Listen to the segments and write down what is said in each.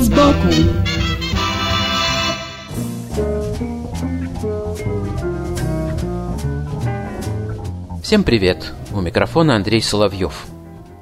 Вид сбоку Всем привет! У микрофона Андрей Соловьев.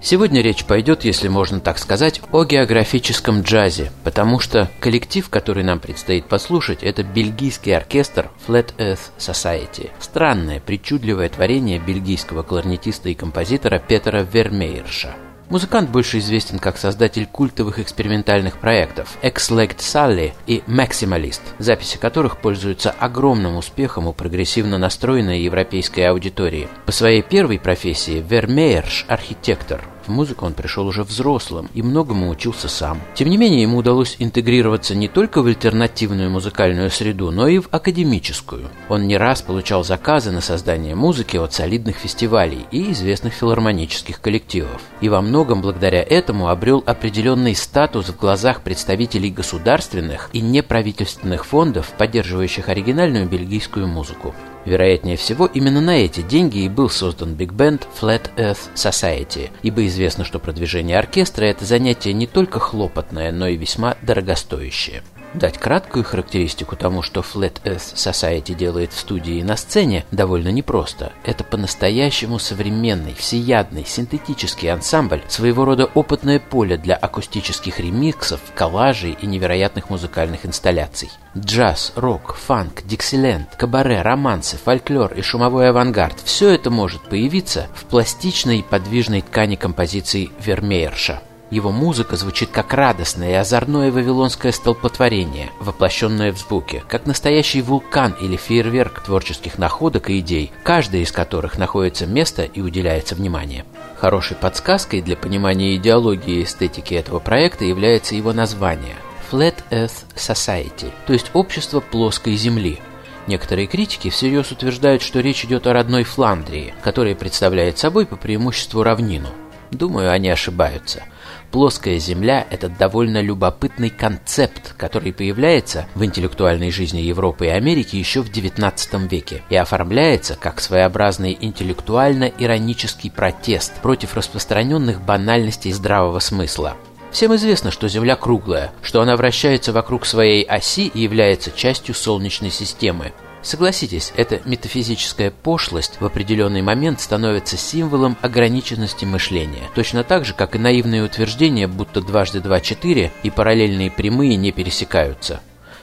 Сегодня речь пойдет, если можно так сказать, о географическом джазе, потому что коллектив, который нам предстоит послушать, это бельгийский оркестр Flat Earth Society. Странное, причудливое творение бельгийского кларнетиста и композитора Петера Вермеерша – Музыкант больше известен как создатель культовых экспериментальных проектов X-Legged Sally и Maximalist, записи которых пользуются огромным успехом у прогрессивно настроенной европейской аудитории. По своей первой профессии Вермеерш – архитектор, в музыку он пришел уже взрослым и многому учился сам. Тем не менее, ему удалось интегрироваться не только в альтернативную музыкальную среду, но и в академическую. Он не раз получал заказы на создание музыки от солидных фестивалей и известных филармонических коллективов. И во многом благодаря этому обрел определенный статус в глазах представителей государственных и неправительственных фондов, поддерживающих оригинальную бельгийскую музыку. Вероятнее всего, именно на эти деньги и был создан Band Flat Earth Society, ибо известно, что продвижение оркестра – это занятие не только хлопотное, но и весьма дорогостоящее. Дать краткую характеристику тому, что Flat Earth Society делает в студии и на сцене, довольно непросто. Это по-настоящему современный, всеядный, синтетический ансамбль, своего рода опытное поле для акустических ремиксов, коллажей и невероятных музыкальных инсталляций. Джаз, рок, фанк, диксиленд, кабаре, романсы, фольклор и шумовой авангард – все это может появиться в пластичной и подвижной ткани композиций Вермеерша. Его музыка звучит как радостное и озорное вавилонское столпотворение, воплощенное в звуке, как настоящий вулкан или фейерверк творческих находок и идей, каждая из которых находится место и уделяется внимание. Хорошей подсказкой для понимания идеологии и эстетики этого проекта является его название – Flat Earth Society, то есть общество плоской Земли, Некоторые критики всерьез утверждают, что речь идет о родной Фландрии, которая представляет собой по преимуществу равнину. Думаю, они ошибаются. Плоская Земля – это довольно любопытный концепт, который появляется в интеллектуальной жизни Европы и Америки еще в XIX веке и оформляется как своеобразный интеллектуально-иронический протест против распространенных банальностей здравого смысла. Всем известно, что Земля круглая, что она вращается вокруг своей оси и является частью Солнечной системы. Согласитесь, эта метафизическая пошлость в определенный момент становится символом ограниченности мышления, точно так же, как и наивные утверждения, будто дважды два – четыре и параллельные прямые не пересекаются.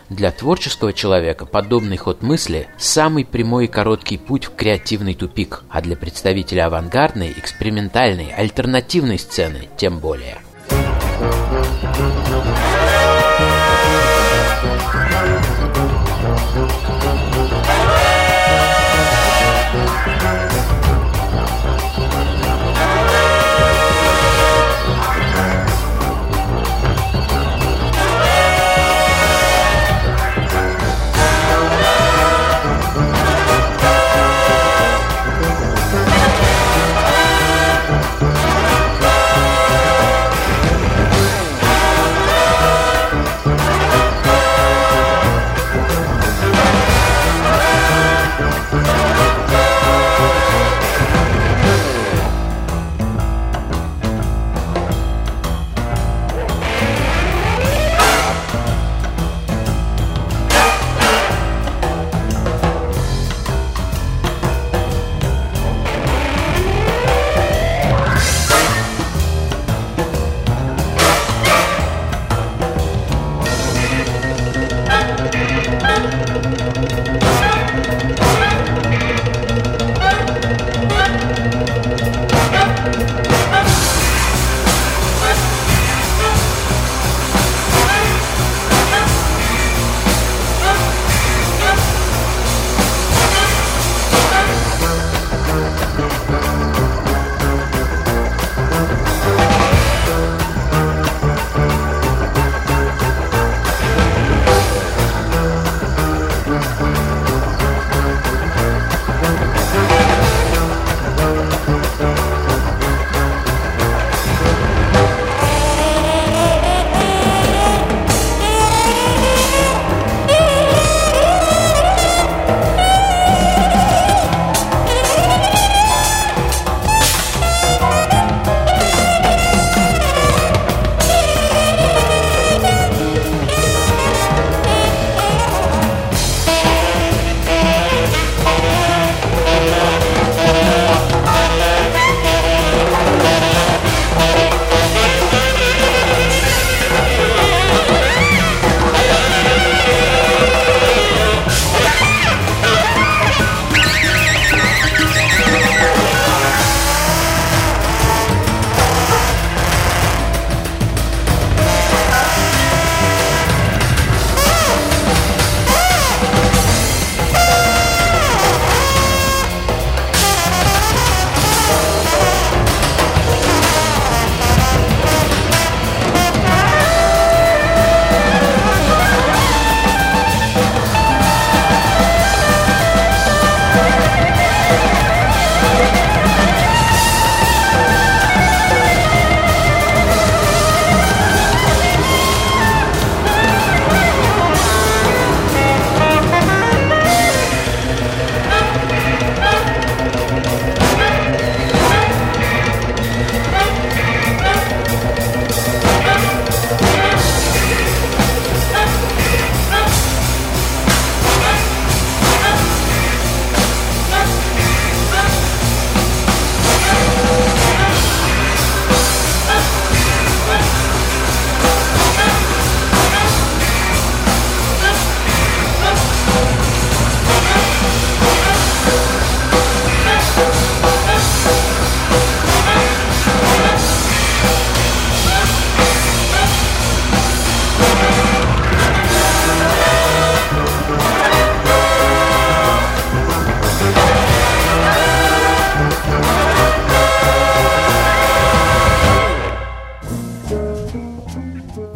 Для творческого человека подобный ход мысли – самый прямой и короткий путь в креативный тупик, а для представителя авангардной, экспериментальной, альтернативной сцены тем более.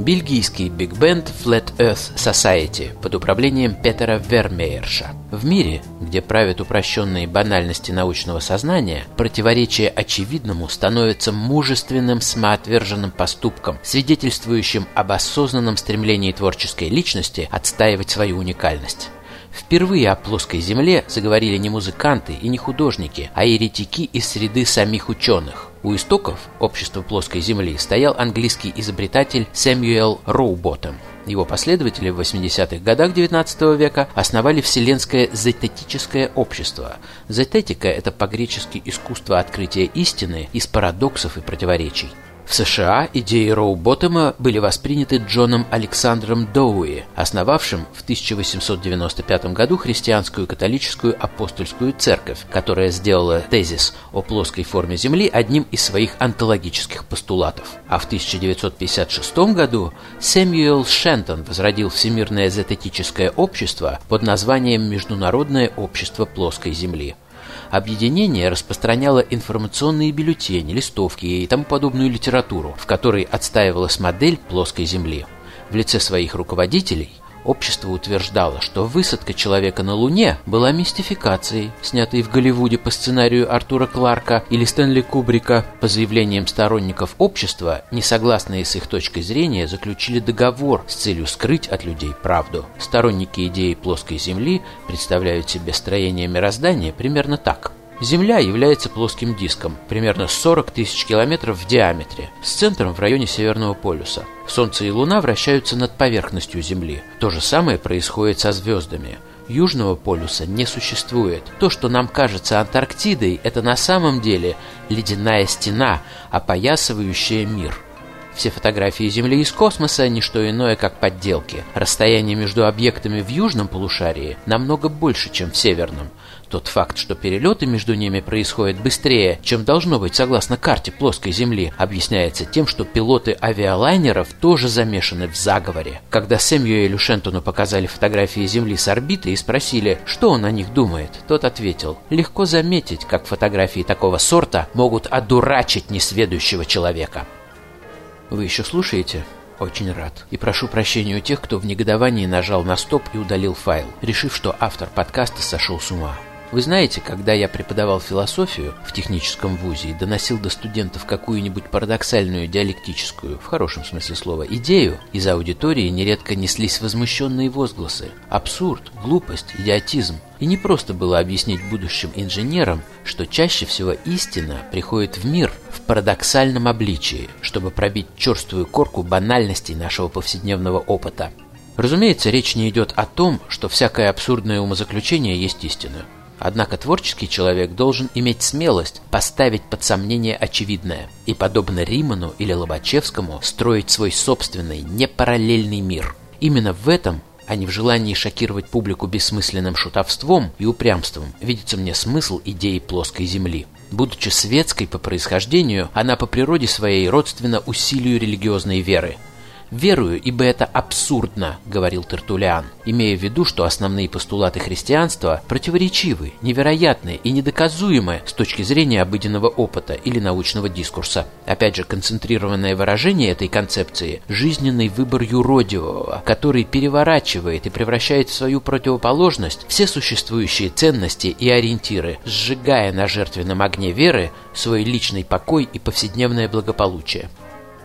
Бельгийский биг-бенд Flat Earth Society под управлением Петера Вермеерша. В мире, где правят упрощенные банальности научного сознания, противоречие очевидному становится мужественным самоотверженным поступком, свидетельствующим об осознанном стремлении творческой личности отстаивать свою уникальность. Впервые о плоской Земле заговорили не музыканты и не художники, а еретики из среды самих ученых. У истоков общества плоской Земли стоял английский изобретатель Сэмюэл Роуботтем. Его последователи в 80-х годах XIX века основали Вселенское зететическое общество. Зететика – это по-гречески искусство открытия истины из парадоксов и противоречий. В США идеи Роу Боттема были восприняты Джоном Александром Доуи, основавшим в 1895 году христианскую католическую апостольскую церковь, которая сделала тезис о плоской форме Земли одним из своих антологических постулатов. А в 1956 году Сэмюэл Шентон возродил Всемирное зететическое общество под названием Международное общество плоской Земли. Объединение распространяло информационные бюллетени, листовки и тому подобную литературу, в которой отстаивалась модель плоской Земли. В лице своих руководителей Общество утверждало, что высадка человека на Луне была мистификацией, снятой в Голливуде по сценарию Артура Кларка или Стэнли Кубрика. По заявлениям сторонников общества, несогласные с их точкой зрения, заключили договор с целью скрыть от людей правду. Сторонники идеи плоской Земли представляют себе строение мироздания примерно так – Земля является плоским диском, примерно 40 тысяч километров в диаметре, с центром в районе Северного полюса. Солнце и Луна вращаются над поверхностью Земли. То же самое происходит со звездами. Южного полюса не существует. То, что нам кажется Антарктидой, это на самом деле ледяная стена, опоясывающая мир. Все фотографии Земли из космоса – не что иное, как подделки. Расстояние между объектами в южном полушарии намного больше, чем в северном. Тот факт, что перелеты между ними происходят быстрее, чем должно быть согласно карте плоской Земли, объясняется тем, что пилоты авиалайнеров тоже замешаны в заговоре. Когда Сэмюэлю Шентону показали фотографии Земли с орбиты и спросили, что он о них думает, тот ответил, легко заметить, как фотографии такого сорта могут одурачить несведущего человека. Вы еще слушаете? Очень рад. И прошу прощения у тех, кто в негодовании нажал на стоп и удалил файл, решив, что автор подкаста сошел с ума. Вы знаете, когда я преподавал философию в техническом вузе и доносил до студентов какую-нибудь парадоксальную диалектическую, в хорошем смысле слова, идею, из аудитории нередко неслись возмущенные возгласы. Абсурд, глупость, идиотизм. И не просто было объяснить будущим инженерам, что чаще всего истина приходит в мир в парадоксальном обличии, чтобы пробить черствую корку банальностей нашего повседневного опыта. Разумеется, речь не идет о том, что всякое абсурдное умозаключение есть истина. Однако творческий человек должен иметь смелость поставить под сомнение очевидное и, подобно Риману или Лобачевскому, строить свой собственный, непараллельный мир. Именно в этом а не в желании шокировать публику бессмысленным шутовством и упрямством, видится мне смысл идеи плоской Земли. Будучи светской по происхождению, она по природе своей родственна усилию религиозной веры – «Верую, ибо это абсурдно», — говорил Тертулиан, имея в виду, что основные постулаты христианства противоречивы, невероятны и недоказуемы с точки зрения обыденного опыта или научного дискурса. Опять же, концентрированное выражение этой концепции – жизненный выбор юродивого, который переворачивает и превращает в свою противоположность все существующие ценности и ориентиры, сжигая на жертвенном огне веры свой личный покой и повседневное благополучие.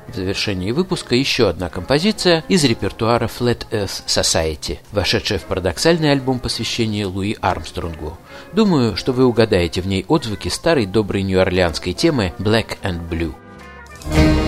В завершении выпуска еще одна композиция из репертуара Flat Earth Society, вошедшая в парадоксальный альбом посвящения Луи Армстронгу. Думаю, что вы угадаете в ней отзвуки старой доброй нью-орлеанской темы Black and Blue.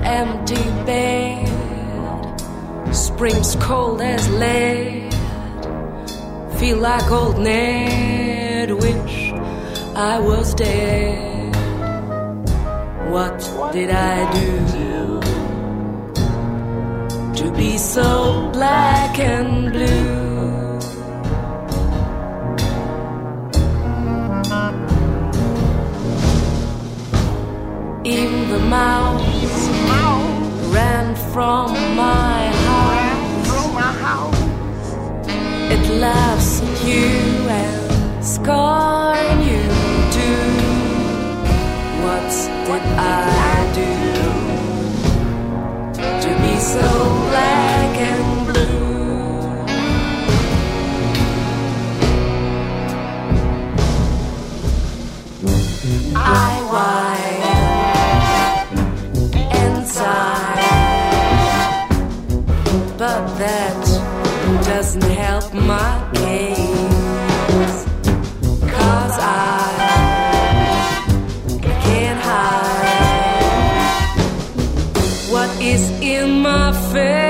empty bed. Spring's cold as lead. Feel like old Ned. Wish I was dead. What did I do to be so black and blue? Even the mouth from my house. From my house. It loves you and scars. fail